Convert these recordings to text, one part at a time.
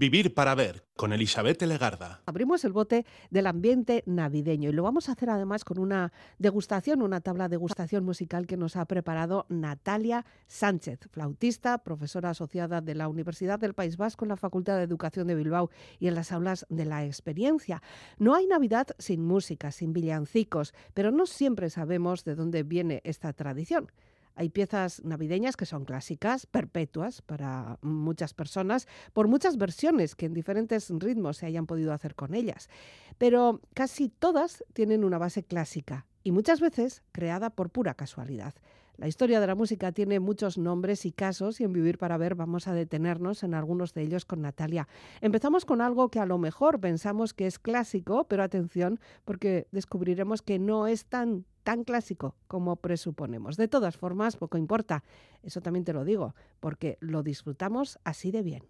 Vivir para ver con Elizabeth Legarda. Abrimos el bote del ambiente navideño y lo vamos a hacer además con una degustación, una tabla de degustación musical que nos ha preparado Natalia Sánchez, flautista, profesora asociada de la Universidad del País Vasco en la Facultad de Educación de Bilbao y en las aulas de la experiencia. No hay Navidad sin música, sin villancicos, pero no siempre sabemos de dónde viene esta tradición. Hay piezas navideñas que son clásicas, perpetuas para muchas personas, por muchas versiones que en diferentes ritmos se hayan podido hacer con ellas. Pero casi todas tienen una base clásica y muchas veces creada por pura casualidad. La historia de la música tiene muchos nombres y casos y en Vivir para Ver vamos a detenernos en algunos de ellos con Natalia. Empezamos con algo que a lo mejor pensamos que es clásico, pero atención porque descubriremos que no es tan tan clásico como presuponemos. De todas formas, poco importa. Eso también te lo digo, porque lo disfrutamos así de bien.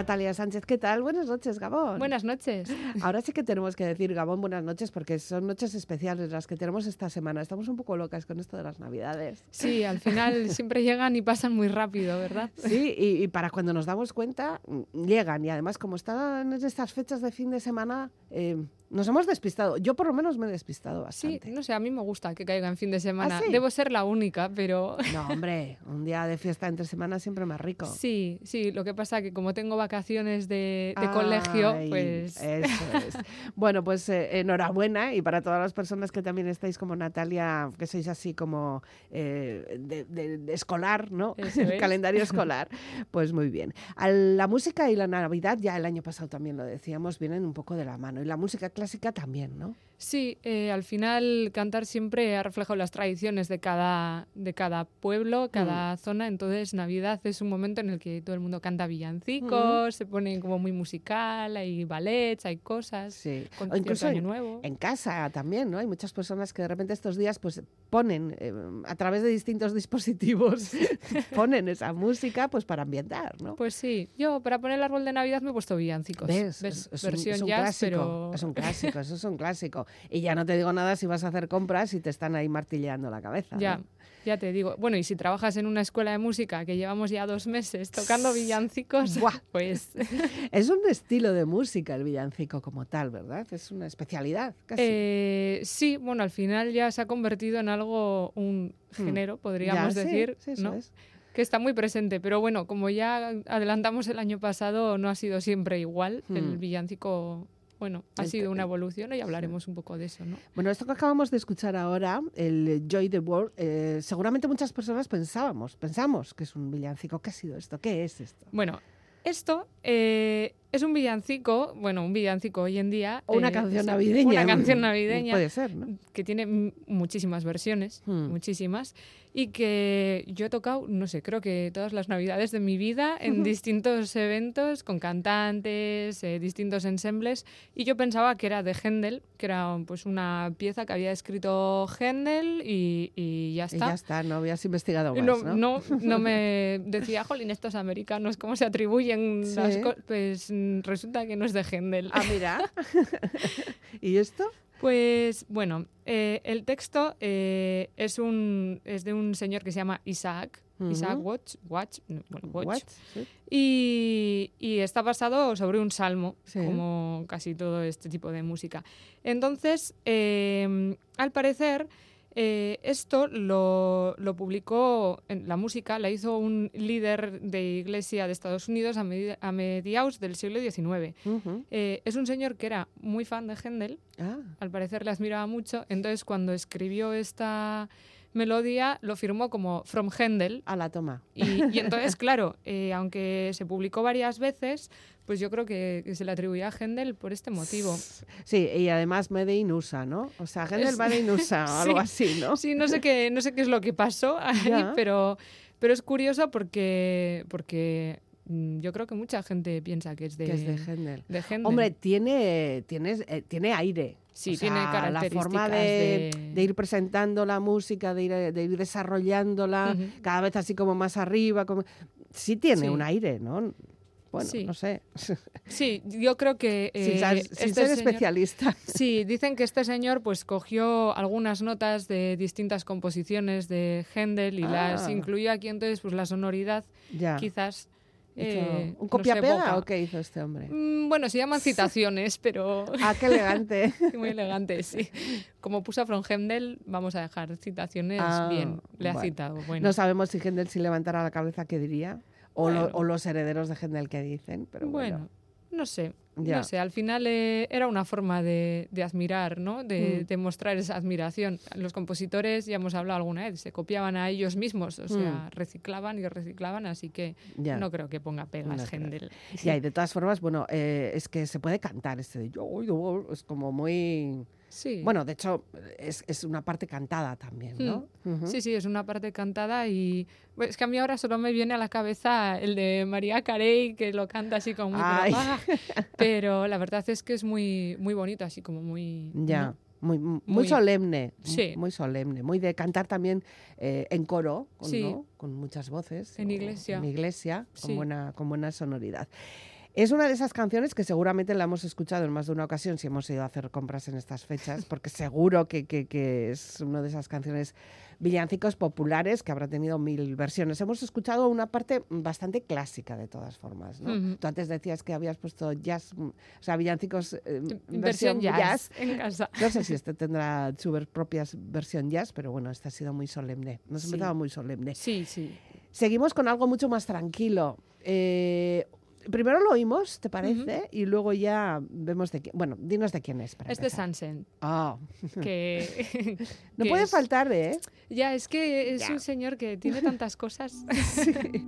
Natalia Sánchez, ¿qué tal? Buenas noches, Gabón. Buenas noches. Ahora sí que tenemos que decir, Gabón, buenas noches, porque son noches especiales las que tenemos esta semana. Estamos un poco locas con esto de las Navidades. Sí, al final siempre llegan y pasan muy rápido, ¿verdad? Sí, y, para cuando nos damos cuenta, llegan. Y además, como están en estas fechas de fin de semana, eh, nos hemos despistado. Yo por lo menos me he despistado bastante. Sí, no sé, a mí me gusta que caiga en fin de semana. ¿Ah, Debo ser la única, pero... No, hombre, un día de fiesta entre semana siempre más rico. Sí, sí, lo que pasa es que como tengo vacaciones de, colegio, pues... Eso es. bueno, pues eh, enhorabuena y para todas las personas que también estáis como Natalia, que sois así como eh, de, escolar, ¿no? El calendario escolar, pues muy bien. la música y la Navidad, ya el año pasado también lo decíamos, vienen un poco de la mano. Y la música clásica también, ¿no? Sí, eh, al final cantar siempre ha reflejado las tradiciones de cada, de cada pueblo, cada zona. Entonces Navidad es un momento en el que todo el mundo canta villancicos, se pone como muy musical, hay ballets, hay cosas. Sí. O incluso Año en, Nuevo. en casa también, ¿no? Hay muchas personas que de repente estos días pues ponen eh, a través de distintos dispositivos ponen esa música pues para ambientar, ¿no? Pues sí, yo para poner el árbol de Navidad me he puesto villancicos. ¿Ves? ¿Ves? Es, es un, Versión es un jazz, clásico. pero... Es un clásico, eso es un clásico. Y ya no te digo nada si vas a hacer compras y te están ahí martilleando la cabeza. Ya, ¿no? ya te digo. Bueno, y si trabajas en una escuela de música que llevamos ya dos meses tocando villancicos, Buah. pues Es un estilo de música el villancico como tal, ¿verdad? Es una especialidad, casi. eh, sí, bueno, al final ya se ha convertido en algo, un género, podríamos Hmm. Ya, sí, decir, sí, eso ¿no? es. que está muy presente. Pero bueno, como ya adelantamos el año pasado, no ha sido siempre igual. El Hmm. villancico, bueno, ha sido una evolución y hablaremos un poco de eso, ¿no? Bueno, esto que acabamos de escuchar ahora, el Joy the World, eh, seguramente muchas personas pensábamos, pensamos que es un villancico. ¿Qué ha sido esto? ¿Qué es esto? Bueno, esto eh, es un villancico, bueno, un villancico hoy en día. O una eh, canción navideña. Una canción navideña. Puede ser, ¿no? que tiene muchísimas versiones, Hmm. muchísimas, y que yo he tocado, no sé, creo que todas las navidades de mi vida en distintos eventos, con cantantes, eh, distintos ensembles, y yo pensaba que era de Händel, que era pues una pieza que había escrito Händel y, y ya Y está. ya está, no habías investigado más, No, ¿no? no, no me decía, jolín, estos americanos, ¿cómo se atribuyen las cosas? Pues mm, resulta que no es de Händel. Ah, mira. ¿Y esto? Pues bueno, eh, el texto eh, es, un, es de un señor que se llama Isaac. Isaac Watch, Watch, no, bueno, Watch, What? Sí. y, y está basado sobre un salmo, Sí. como casi todo este tipo de música. Entonces, eh, al parecer, eh, esto lo, lo publicó, en la música la hizo un líder de iglesia de Estados Unidos a, a mediados del siglo XIX. Eh, es un señor que era muy fan de Händel, Ah, al parecer le admiraba mucho, entonces cuando escribió esta melodía lo firmó como From Händel a la toma. y, y entonces, claro, eh, aunque se publicó varias veces, pues yo creo que, que se le atribuía a Händel por este motivo. Sí, y además Made in USA, ¿no? O sea, Händel Made in USA, o algo así, ¿no? Sí, no sé qué, no sé qué es lo que pasó ahí, pero, pero es curioso porque, porque mm, yo creo que mucha gente piensa que es de, Que es de Händel. de Händel. Hombre, tiene, tiene, eh, tiene aire. Sí, O sea, tiene La características forma de, de- de ir presentando la música, de ir, de ir desarrollándola, Ujú. cada vez así como más arriba. Como... Sí tiene Sí. un aire, ¿no? Bueno, Sí. no sé. Sí, yo creo que... sin eh, ser, sin este ser señor- especialista. Sí, dicen que este señor pues cogió algunas notas de distintas composiciones de Händel y las Ah. incluyó aquí, entonces pues la sonoridad Ya. quizás... Eh, ¿Un copia-pega o qué hizo este hombre? Mm, Bueno, se llaman citaciones, pero Ah, qué elegante. muy elegante, sí. Como puso From Händel, vamos a dejar citaciones Ah, bien. Le ha bueno. citado, bueno. No sabemos si Händel si levantara la cabeza, ¿qué diría? O, lo- Bueno. o los herederos de Händel que dicen, pero bueno. No sé. Ya. No sé, al final eh, era una forma de, de admirar, ¿no? De, Mm. de mostrar esa admiración. Los compositores, ya hemos hablado alguna vez, se copiaban a ellos mismos, o sea, reciclaban y reciclaban, así que Mm. Ya. no creo que ponga pegas No. Ya, y de todas formas, bueno, eh, es que se puede cantar este de yo, yo, es como muy... Sí. Bueno, de hecho, es, es una parte cantada también, ¿no? Ujú. Sí, sí, es una parte cantada y pues, es que a mí ahora solo me viene a la cabeza el de María Carey que lo canta así como muy pero, la verdad es que es muy muy bonito, así como muy Ya. ¿no? Muy, muy, Muy- solemne, Sí. muy solemne, muy de cantar también eh, en coro, con, Sí. ¿no? con muchas voces. En o iglesia. En iglesia, con, Sí. buena, con buena sonoridad. Es una de esas canciones que seguramente la hemos escuchado en más de una ocasión si hemos ido a hacer compras en estas fechas, porque seguro que, que- que es una de esas canciones villancicos populares que habrá tenido mil versiones. Hemos escuchado una parte bastante clásicca de todas formas. Tú antes decías que habías puesto jazz, mm, o sea, villancicos eh, versión jazz, en casa. no sé si este tendrá su ver- propia versión jazz, pero bueno, este ha sido muy solemne. Nos Sí. empezaba muy solemne. Sí, sí. Seguimos con algo mucho más tranquilo. Eh, primero lo oímos, ¿te parece? Y luego ya vemos de quién. Bueno, dinos de quién es. Para Es de. Sansen, Ah, que no que puede es- faltar, ¿eh? Ya, es que es Ya. un señor que tiene tantas cosas. Et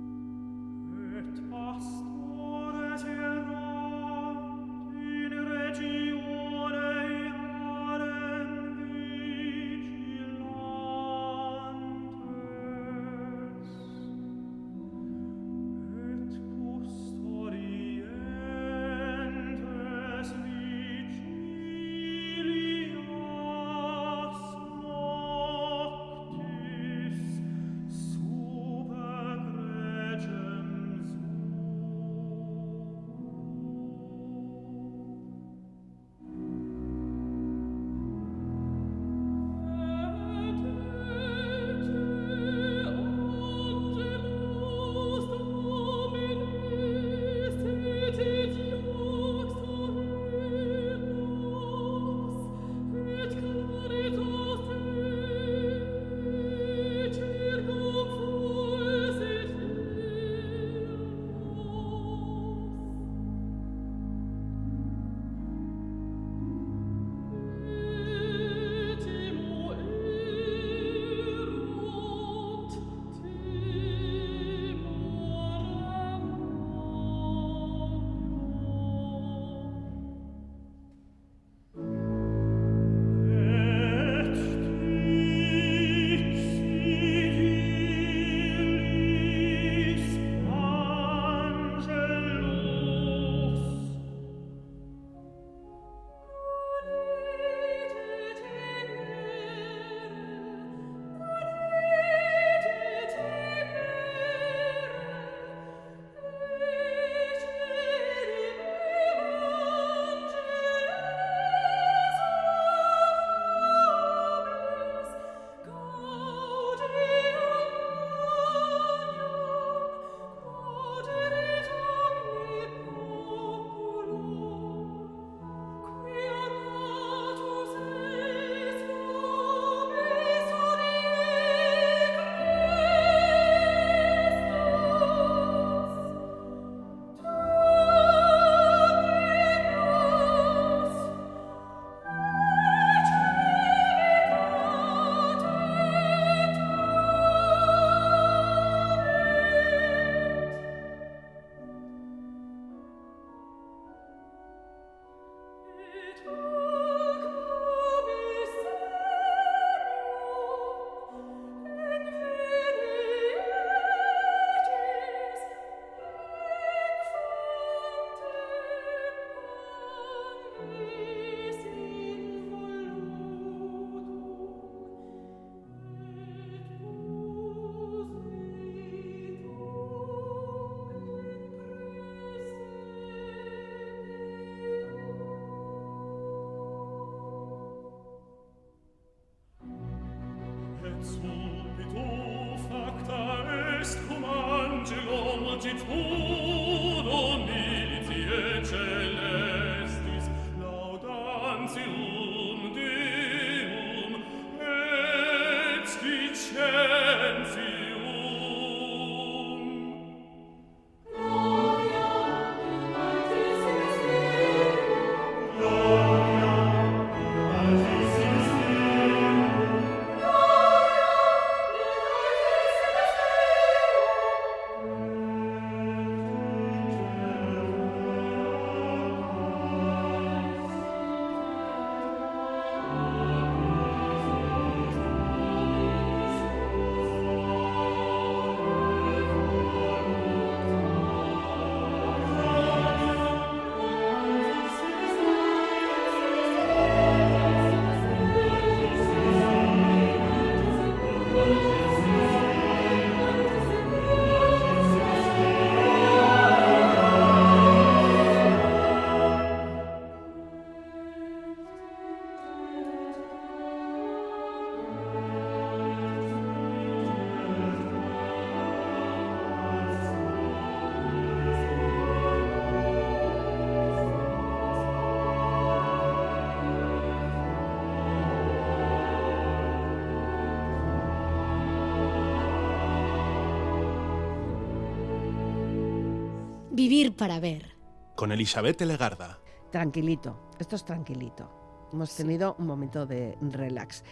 Vivir para ver. Con Elizabeth Legarda. Tranquilito, esto es tranquilito. Hemos tenido un momento de relax.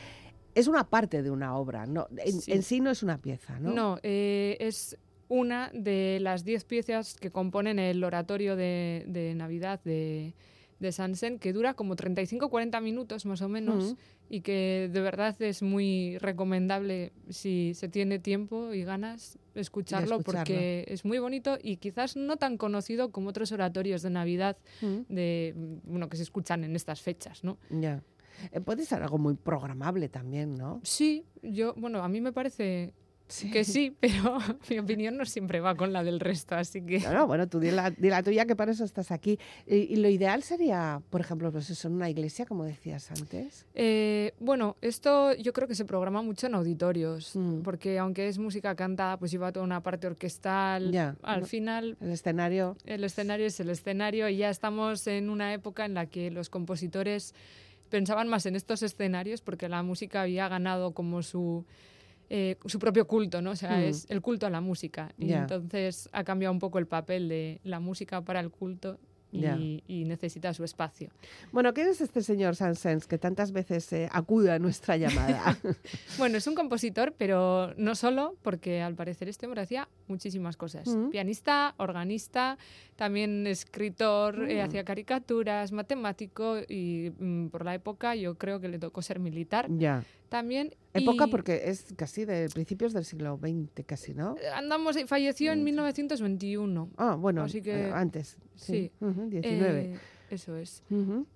Es una parte de una obra, no, en Sí. en sí no es una pieza, ¿no? No, eh, es una de las diez piezas que componen el oratorio de, de Navidad de, de Sansen, que dura como 35-40 minutos más o menos y que de verdad es muy recomendable si se tiene tiempo y ganas escucharlo, escucharlo. porque es muy bonito y quizás no tan conocido como otros oratorios de Navidad de, bueno, que se escuchan en estas fechas, ¿no? Ya. Eh, puede ser algo muy programable también, ¿no? Sí, yo, bueno, a mí me parece que sí, pero mi opinión no siempre va con la del resto, así que... No, no, bueno, tú di la, di la tuya, que para eso estás aquí. Y, y lo ideal sería, por ejemplo, pues eso, en una iglesia, como decías antes. Eh, bueno, esto yo creo que se programa mucho en auditorios, Mm. porque aunque es música cantada, pues lleva toda una parte orquestal. Ya, Al no- final, El escenario. el escenario es el escenario y ya estamos en una época en la que los compositores pensaban más en estos escenarios porque la música había ganado como su, eh, su propio culto, ¿no? O sea, Mm. es el culto a la música. Y entonces ha cambiado un poco el papel de la música para el culto y, necesita su espacio. Bueno, ¿quién es este señor Sansens que tantas veces eh, acude a nuestra llamada? Bueno, es un compositor, pero no solo, porque al parecer este hombre hacía muchísimas cosas. Mm. Pianista, organista, también escritor, eh, Mm. hacía caricaturas, matemático y mm, por la época yo creo que le tocó ser militar ya. También. Época y porque es casi de principios del siglo XX, casi, ¿no? Andamos, falleció en Mm. 1921. Ah, bueno, Así que- eh, antes. Sí. sí. Ujú, 19. Eh, eso es.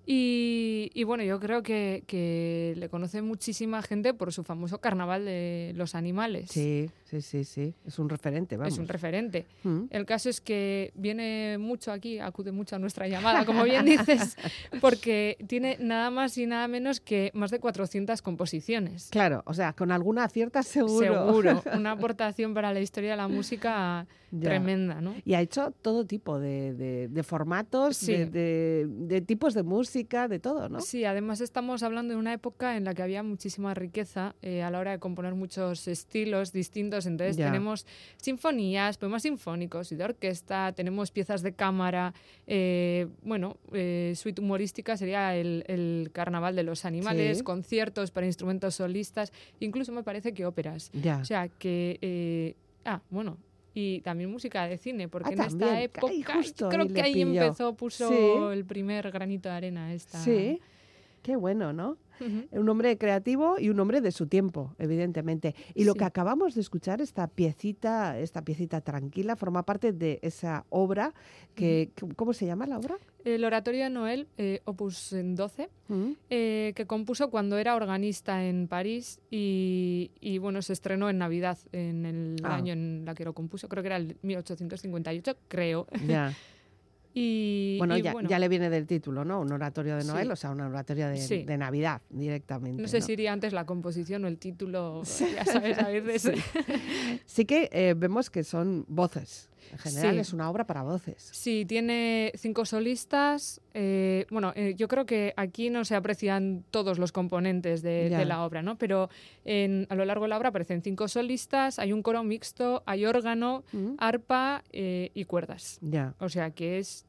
Y, y bueno, yo creo que, que le conoce muchísima gente por su famoso carnaval de los animales. Sí, sí, sí, sí. Es un referente, vamos. Es un referente. Mm. El caso es que viene mucho aquí, acude mucho a nuestra llamada, como bien dices, porque tiene nada más y nada menos que más de 400 composiciones. Claro, o sea, con alguna acierta seguro. Seguro, una aportación para la historia de la música Ya. tremenda, ¿no? Y ha hecho todo tipo de, de- de formatos, Sí. de, de- de tipos de música, de todo, ¿no? Sí, además estamos hablando de una época en la que había muchísima riqueza eh, a la hora de componer muchos estilos distintos. Entonces Ya. tenemos sinfonías, poemas sinfónicos y de orquesta, tenemos piezas de cámara. eh, bueno, eh, suite humorística sería el, el Carnaval de los Animales, Sí. conciertos para instrumentos solistas, incluso me parece que óperas. Ya. O sea que... eh, ah, bueno. Y también música de cine, porque Ah, en esta época Ay, justo creo que ahí pilló. empezó, puso Sí. el primer granito de arena esta. Sí, qué bueno, ¿no? Un hombre creativo y un hombre de su tiempo, evidentemente. Y lo que acabamos de escuchar, esta piecita, esta piecita tranquila, forma parte de esa obra que, ¿cómo se llama la obra? El oratorio de Noel, eh, opus 12, Mm. eh, que compuso cuando era organista en París y, y, bueno, se estrenó en Navidad, en el Ah. año en la que lo compuso, creo que era el 1858, creo. Ya. Y, Bueno, y ya, bueno, ya le viene del título, ¿no? Un oratorio de Sí. Noel, o sea, un oratorio de, Sí. de Navidad directamente. no sé si iría antes la composición o el título, ya sabes, a veces. Sí que eh, vemos que son voces. En general Sí. es una obra para voces. Sí, tiene cinco solistas. eh, bueno, eh, yo creo que aquí no se aprecian todos los componentes de, la obra, ¿no? Pero en- a lo largo de la obra aparecen cinco solistas, hay un coro mixto, hay órgano, Mm, arpa y cuerdas. Ya. O sea que es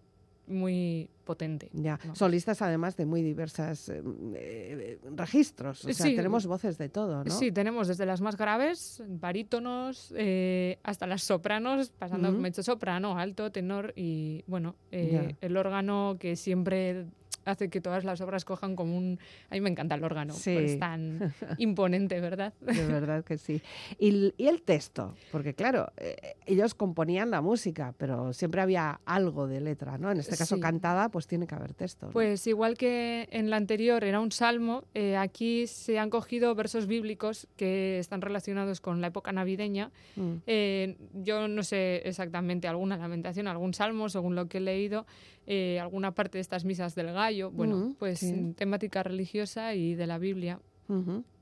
muy potente. Ya, Vamos. solistas además de muy diversas eh, eh, registros. O sea, Sí. tenemos voces de todo, ¿no? Sí, tenemos desde las más graves, barítonos, eh, hasta las sopranos, pasando Ujú. mezzo soprano, alto, tenor y, bueno, eh, el órgano que siempre hace que todas las obras cojan como un... A mí me encanta el órgano, Sí. es tan imponente, ¿verdad? De verdad que sí. Y, el- y el texto, porque claro, eh, ellos componían la música, pero siempre había algo de letra, ¿no? En este caso Sí. cantada, pues tiene que haber texto. ¿no? Pues igual que en la anterior era un salmo, eh, aquí se han cogido versos bíblicos que están relacionados con la época navideña Mm. Eh, yo no sé exactamente alguna lamentación, algún salmo, según lo que he leído, eh, alguna parte de estas misas del gallo, bueno, Mm, pues sí. mm, temática religiosa y de la Biblia.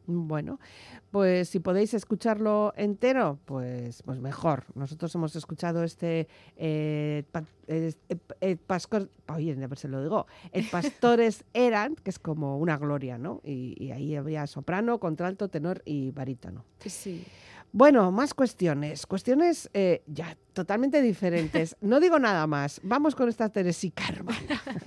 Bueno, pues si podéis escucharlo entero, pues, pues mejor. Nosotros hemos escuchado este eh, pa- eh, eh, Pascor- oye, a ver si lo digo, el Pastores Eran, que es como una gloria, ¿no? Y, y ahí había soprano, contralto, tenor y barítono. Sí. Bueno, más cuestiones, cuestiones eh, ya totalmente diferentes. No digo nada más. Vamos con esta Teresica, hermana.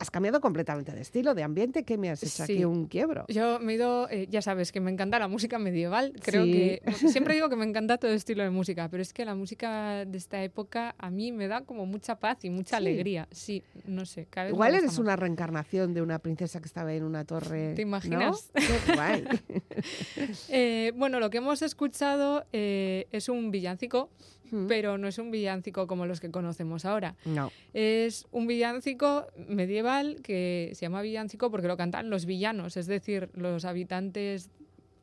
Has cambiado completamente de estilo, de ambiente, que me has hecho aquí un quiebro. Yo me he ido, eh, ya sabes, que me encanta la música medieval. Creo Sí. que siempre digo que me encanta todo estilo de música, pero es que la música de esta época a mí me da como mucha paz y mucha Sí. alegría. Sí, no sé, cada vez Igual eres más. una reencarnación de una princesa que estaba en una torre. ¿Te ¿no? imaginas? Qué guay. Eh, bueno, lo que hemos escuchado eh, es un villancico, Mm. pero no es un villancico como los que conocemos ahora. no. Es un villancico medieval que se llama villancico porque lo cantan los villanos, es decir, los habitantes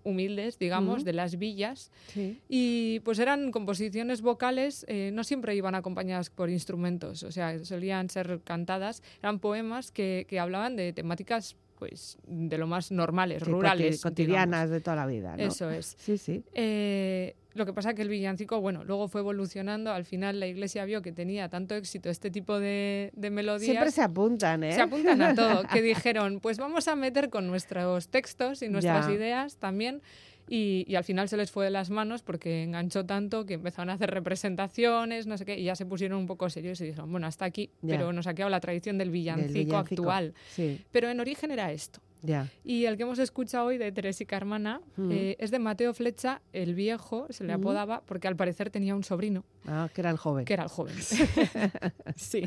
humildes, digamos, de las villas. Sí. Y pues eran composiciones vocales, eh, no siempre iban acompañadas por instrumentos, o sea, solían ser cantadas, eran poemas que, que hablaban de temáticas pues de lo más normales, Sí, rurales. coti- cotidianas de toda la vida. ¿no? digamos. Eso es. Sí, sí. Eh, lo que pasa que el villancico, bueno, luego fue evolucionando. Al final la iglesia vio que tenía tanto éxito este tipo de, de melodías. Siempre se apuntan, ¿eh? Se apuntan a todo. Que dijeron, pues vamos a meter con nuestros textos y nuestras Ya. ideas también. Y, y al final se les fue de las manos porque enganchó tanto que empezaron a hacer representaciones, no sé qué, y ya se pusieron un poco serios y dijeron, bueno, hasta aquí, pero nos ha quedado la tradición del Del villancico, actual. Sí, Pero en origen era esto. ya. Y el que hemos escuchado hoy de Terésica Hermana Mm. eh, es de Mateo Flecha, el viejo, se le Mm. apodaba, porque al parecer tenía un sobrino Ah, que era el joven. que era el joven. sí.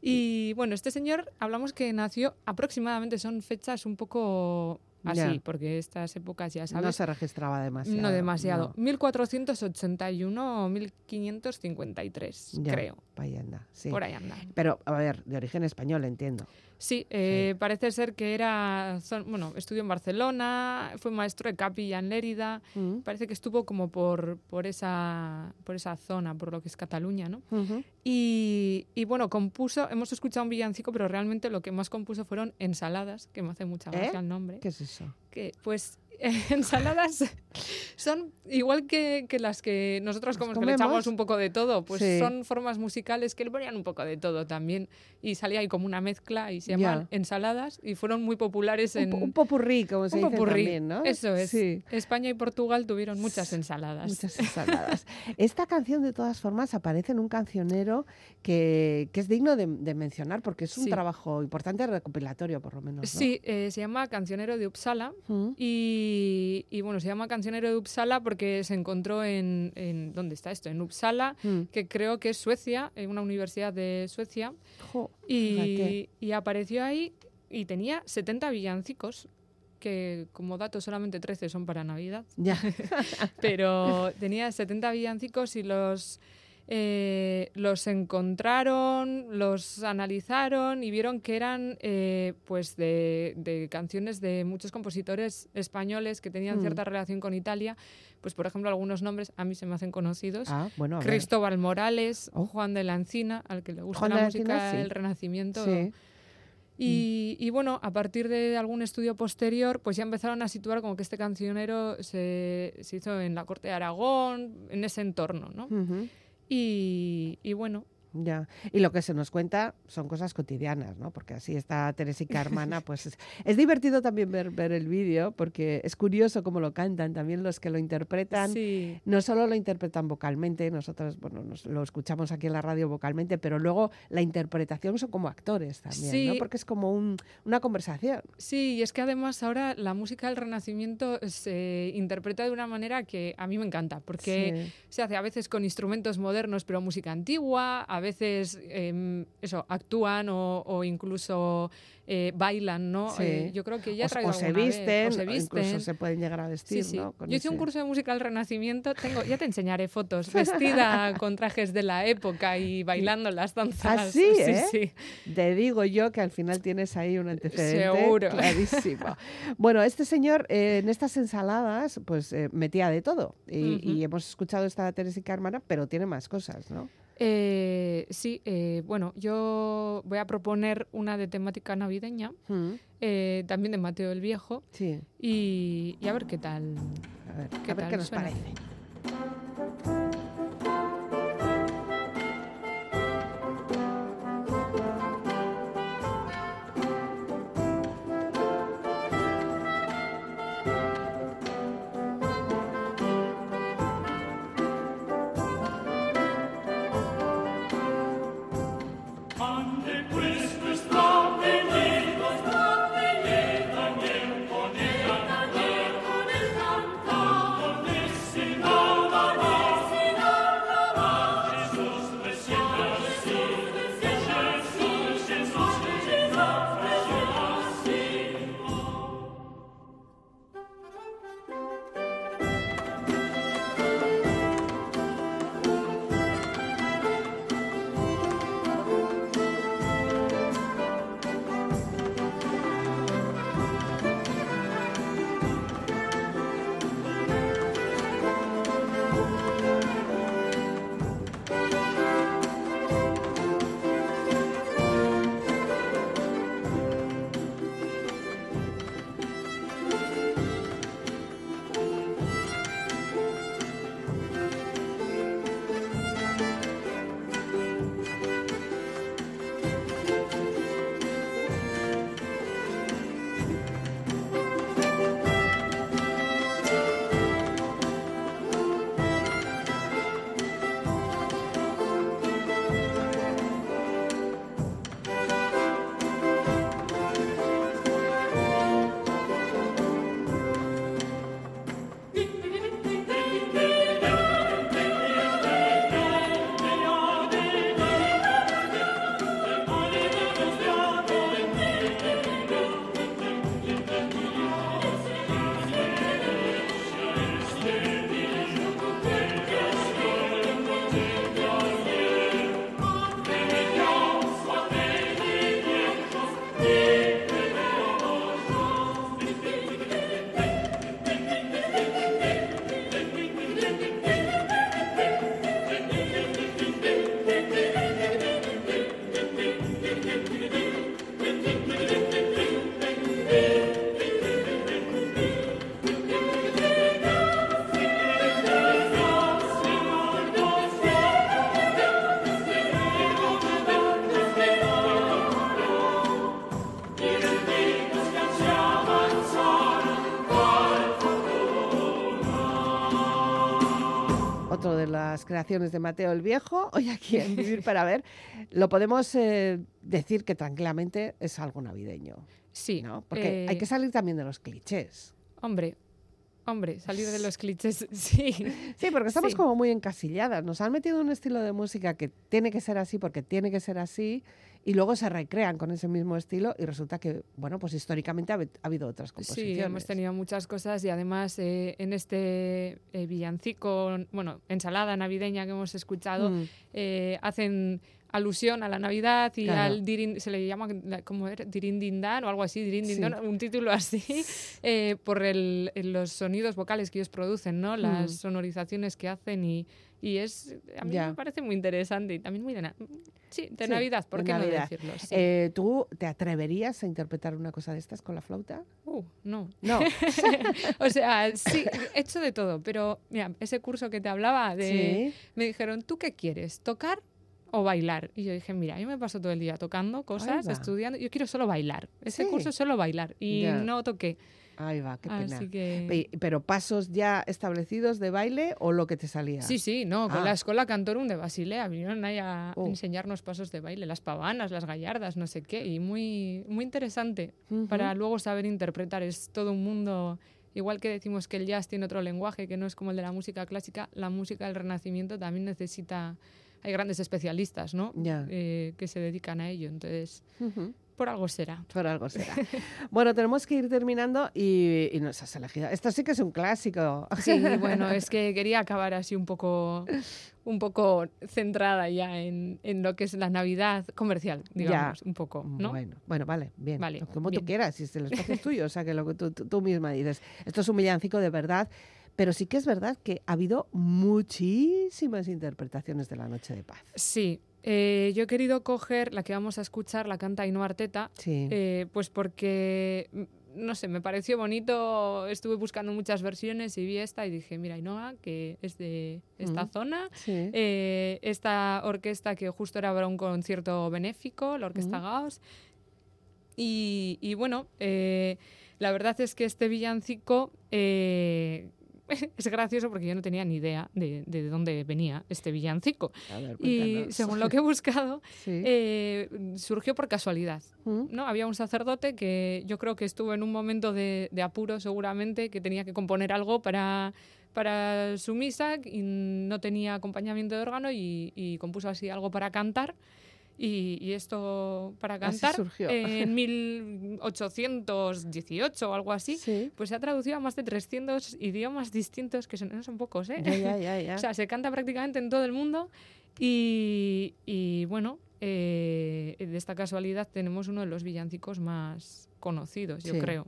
Y bueno, este señor, hablamos que nació aaproximadamente, son fechas un poco así, Ya. porque estas épocas ya No sabes. se registraba demasiado. No demasiado. no. 1481 o 1553, Ya, creo. ahí anda, sí. Por ahí anda. Pero, a ver, de origen español, entiendo. Sí, eh, parece ser que era, bueno, estudió en Barcelona, fue maestro de capilla en Lérida, Mm. parece que estuvo como por, por, esa, por esa zona, por lo que es Cataluña, ¿no? Ujú. Y, y bueno, compuso, hemos escuchado un villancico, pero realmente lo que más compuso fueron ensaladas, que me hace mucha ¿Eh? gracia el nombre. ¿Qué es eso? Que, pues ensaladas son igual que, que las que nosotros como que le echamos un poco de todo, pues Sí. son formas musicales que le ponían un poco de todo también. Y salía ahí como una mezcla y se llaman ensaladas y fueron muy populares Un, en... po- un popurrí, como se un dice popurrí. también, ¿no? Eso es. Sí. España y Portugal tuvieron muchas ensaladas. Muchas ensaladas. Esta canción, de todas formas, aparece en un cancionero que, que es digno de, de mencionar porque es un Sí. trabajo importante recopilatorio, por lo menos. ¿no? Sí, eh, se llama Cancionero de Uppsala Mm. Y, y, bueno, se llama Cancionero de Uppsala porque se encontró en, en- ¿dónde está esto? En Uppsala, Mm. que creo que es Suecia, en una universidad de Suecia, Jo, y, y apareció ahí y tenía 70 villancicos, que como dato solamente 13 son para Navidad, Ya. pero tenía 70 villancicos y los... eh, los encontraron, los analizaron y vieron que eran eh, pues de, de canciones de muchos compositores españoles que tenían Mm. cierta relación con Italia. Pues por ejemplo algunos nombres a mí se me hacen conocidos. Ah, bueno. Cristóbal Morales, Oh. Juan de la Encina, al que le gusta Juan de la la música Encina, sí. del Renacimiento. Sí. Y, y bueno, a partir de algún estudio posterior, pues ya empezaron a situar como que este cancionero se, se hizo en la corte de Aragón, en ese entorno, ¿no? Ujú. Y, y bueno, Ya. Y lo que se nos cuenta son cosas cotidianas, ¿no? Porque así está Teresica Hermana, pues es, es divertido también ver, ver el vídeo, porque es curioso cómo lo cantan, también los que lo interpretan. sí. No solo lo interpretan vocalmente, nosotros bueno, nos- lo escuchamos aquí en la radio vocalmente, pero luego la interpretación son como actores también, ¿no? Sí. Porque es como un- una conversación. Sí, y es que además ahora la música del Renacimiento se interpreta de una manera que a mí me encanta, porque Sí. se hace a veces con instrumentos modernos, pero música antigua, a veces em, eso, actúan o, o incluso eh, bailan, ¿no? Sí. Eh, yo creo que ya o, se visten, o se incluso se pueden llegar a vestir, Sí, sí. ¿no? Con Yo hice un curso de música del Renacimiento, tengo, ya te enseñaré fotos, vestida con trajes de la época y bailando las danzas. Ah, sí, ¿eh? sí. Te digo yo que al final tienes ahí un antecedente Seguro. clarísimo. bueno, este señor eh, en estas ensaladas pues metía de todo y, y hemos escuchado esta Teresica Hermana, pero tiene más cosas, ¿no? Eh, sí, eh, bueno, yo voy a proponer una de temática navideña, Mm, eh, también de Mateo el Viejo, Sí, y, y a ver qué tal. a ver, ¿Qué a ver tal qué nos suena? parece. De Mateo el Viejo, hoy aquí en Vivir para Ver, lo podemos eh, decir que tranquilamente es algo navideño. Sí. ¿no? Porque eh, hay que salir también de los clichés. Hombre, hombre, salir de los clichés, sí. Sí, porque estamos Sí. como muy encasilladas. Nos han metido un estilo de música que tiene que ser así porque tiene que ser así y luego se recrean con ese mismo estilo y resulta que, bueno, pues históricamente ha, ha habido otras composiciones. Sí, hemos tenido muchas cosas y además eh, en este eh, villancico, bueno, ensalada navideña que hemos escuchado, Mm. eh, hacen alusión a la Navidad y Claro. al dirin, se le llama la- ¿cómo era? dirindindán o algo así, dirindindán, Sí. un título así, eh, por el, los sonidos vocales que ellos producen, ¿no? Las Mm. sonorizaciones que hacen y, y es, a mí Ya. me parece muy interesante y también muy sí, de Sí, Navidad, ¿por de qué Navidad. no decirlo? Sí. Eh, ¿Tú te atreverías a interpretar una cosa de estas con la flauta? Uh, no. No. o sea, sí, he hecho de todo, pero mira, ese curso que te hablaba de... sí. Me dijeron, ¿tú qué quieres? ¿Tocar o bailar? Y yo dije, mira, yo me paso todo el día tocando cosas, estudiando, yo quiero solo bailar. Ese curso es solo bailar y no toqué. Ahí va, qué pena. Así que... Pe- ¿Pero pasos ya establecidos de baile o lo que te salía? Sí, sí, no, con Ah. la Escuela Cantorum de Basilea vinieron ahí a Oh. enseñarnos pasos de baile, las pavanas, las gallardas, no sé qué, y muy, muy interesante Ujú. para luego saber interpretar. Es todo un mundo, igual que decimos que el jazz tiene otro lenguaje que no es como el de la música clásica, la música del Renacimiento también necesita, hay grandes especialistas, ¿no? Ya. Eh, que se dedican a ello, entonces Ujú. Por algo será. Por algo será. bueno, tenemos que ir terminando y, y nos has elegido. Esto sí que es un clásico. Sí, bueno, es que quería acabar así un poco, un poco centrada ya en, en lo que es la Navidad comercial, digamos, un poco, ¿no? Bueno, bueno, vale, bien. Vale, Como tú bien. quieras, si el espacio es tuyo, o sea, que lo que tú, tú- tú misma dices. Esto es un villancico de verdad, pero sí que es verdad que ha habido muchísimas interpretaciones de la Noche de Paz. Sí, eh, yo he querido coger la que vamos a escuchar, la canta Ainhoa Arteta, Sí. eh, pues porque, mm, no sé, me pareció bonito, estuve buscando muchas versiones y vi esta y dije, mira, Ainhoa, que es de esta Mm. zona, sí. eh, esta orquesta que justo era para un concierto benéfico, la Orquesta Ujú. Gauss. Y, y bueno, la verdad es que este villancico eh, es gracioso porque yo no tenía ni idea de, de dónde venía este villancico. Ver, Y según lo que he buscado, Sí. eh, surgió por casualidad. Mm. ¿no? Había un sacerdote que yo creo que estuvo en un momento de, de apuro seguramente, que tenía que componer algo para, para su misa y no tenía acompañamiento de órgano y, y compuso así algo para cantar. Y, y esto para cantar surgió. en 1818 o algo así, Sí. pues se ha traducido a más de 300 idiomas distintos, que son, no son pocos, ¿eh? Ya, ya, ya, ya. O sea, se canta prácticamente en todo el mundo y, y, bueno, eh, de esta casualidad tenemos uno de los villancicos más conocidos, yo Sí. creo,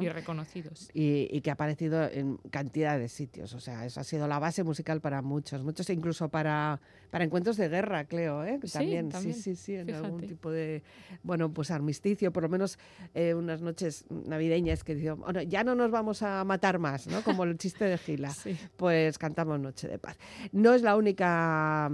Y reconocidos. y, y que ha aparecido en cantidad de sitios. O sea, eso ha sido la base musical para muchos, muchos incluso para, para encuentros de guerra, creo, ¿eh? Sí, También, sí, sí, sí, en algún tipo de, bueno, pues armisticio, por lo menos eh, unas noches navideñas que dicen, bueno, ya no nos vamos a matar más, ¿no? Como el chiste de Gila. Sí. Pues cantamos Noche de Paz. No es la única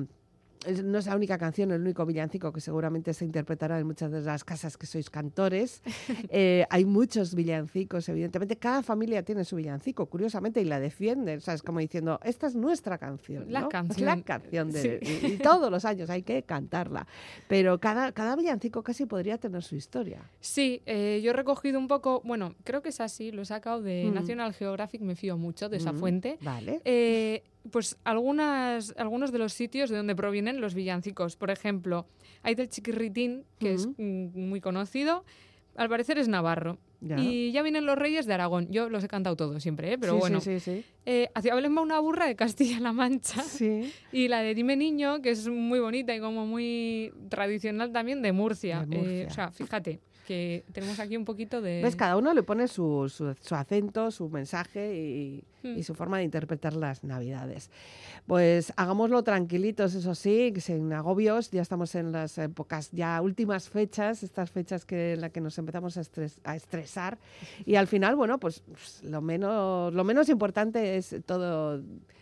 no es la única canción, el único villancico que seguramente se interpretará en muchas de las casas que sois cantores. Eh, hay muchos villancicos, evidentemente. Cada familia tiene su villancico, curiosamente, y la defiende. ¿sabes? Como diciendo, esta es nuestra canción. La canción. La canción de, Sí. y, y todos los años hay que cantarla. Pero cada, cada villancico casi podría tener su historia. Sí, eh, yo he recogido un poco, bueno, creo que es así, lo he sacado de Mm. National Geographic, me fío mucho de esa Mm, fuente. Vale. Eh, pues algunas, algunos de los sitios de donde provienen los villancicos. Por ejemplo, hay del Chiquirritín, que es mm, muy conocido. Al parecer es navarro. Ya. Y ya vienen los reyes de Aragón. Yo los he cantado todos siempre, ¿eh? pero Sí, bueno. Sí, sí, Eh, hacia Belén va una burra de Castilla-La Mancha. Y la de Dime Niño, que es muy bonita y como muy tradicional también de Murcia. De Eh, Murcia. o sea, fíjate que tenemos aquí un poquito de... ¿Ves? Cada uno le pone su, su- su acento, su mensaje y, Hmm. y su forma de interpretar las navidades. Pues hagámoslo tranquilitos, eso sí, sin agobios. Ya estamos en las épocas, ya últimas fechas, estas fechas que, en las que nos empezamos a, estres- a estresar. Y al final, bueno, pues, pues, lo, menos, lo menos importante es todo,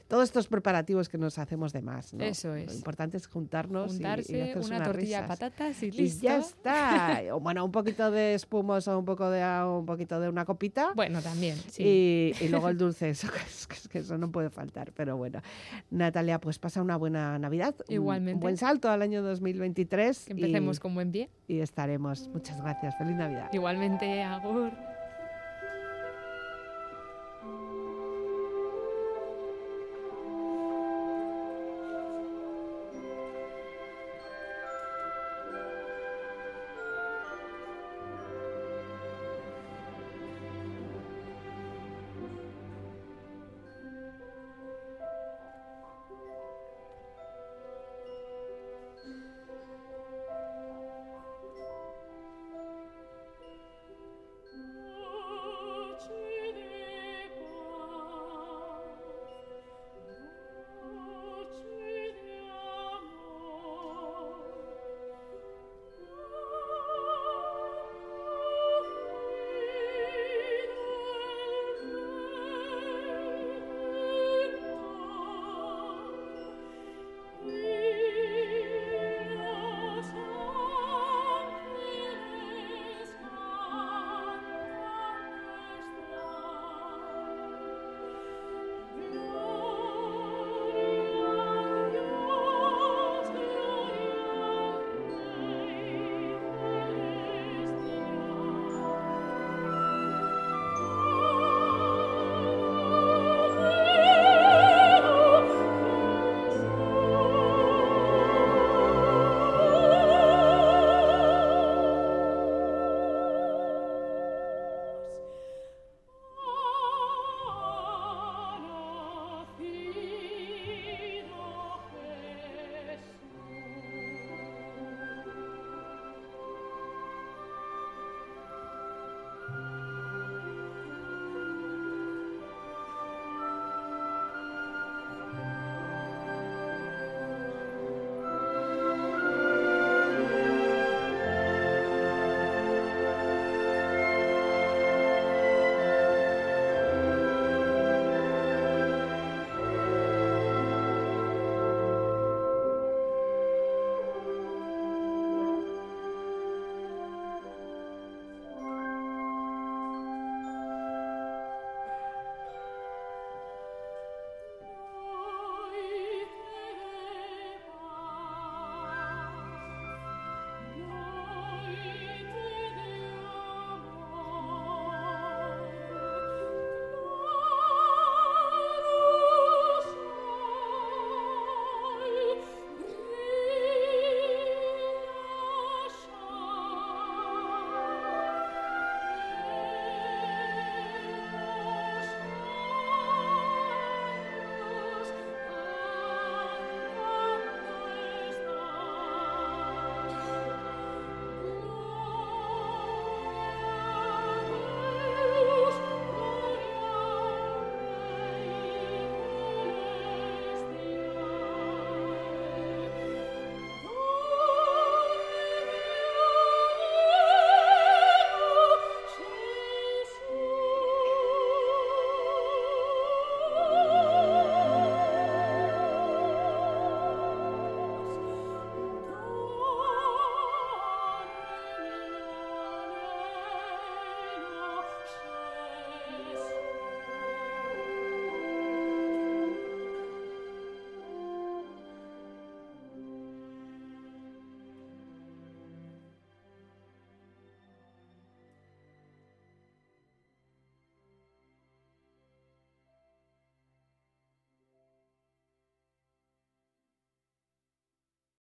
todos estos preparativos que nos hacemos de más. ¿no? Eso Lo es. importante es juntarnos y- y, hacerse una unas tortilla de patatas y Y listo. ya está. O, Bueno, un poquito de espumoso, un poco de un poquito de una copita. Bueno, también, sí. Y, y luego el dulce, eso, que es- que es- que eso no puede faltar, pero bueno. Natalia, pues pasa una buena Navidad, un- un Igualmente. buen salto al año 2023 que empecemos y, con buen pie. y estaremos. Muchas gracias, feliz Navidad. Igualmente, Agur.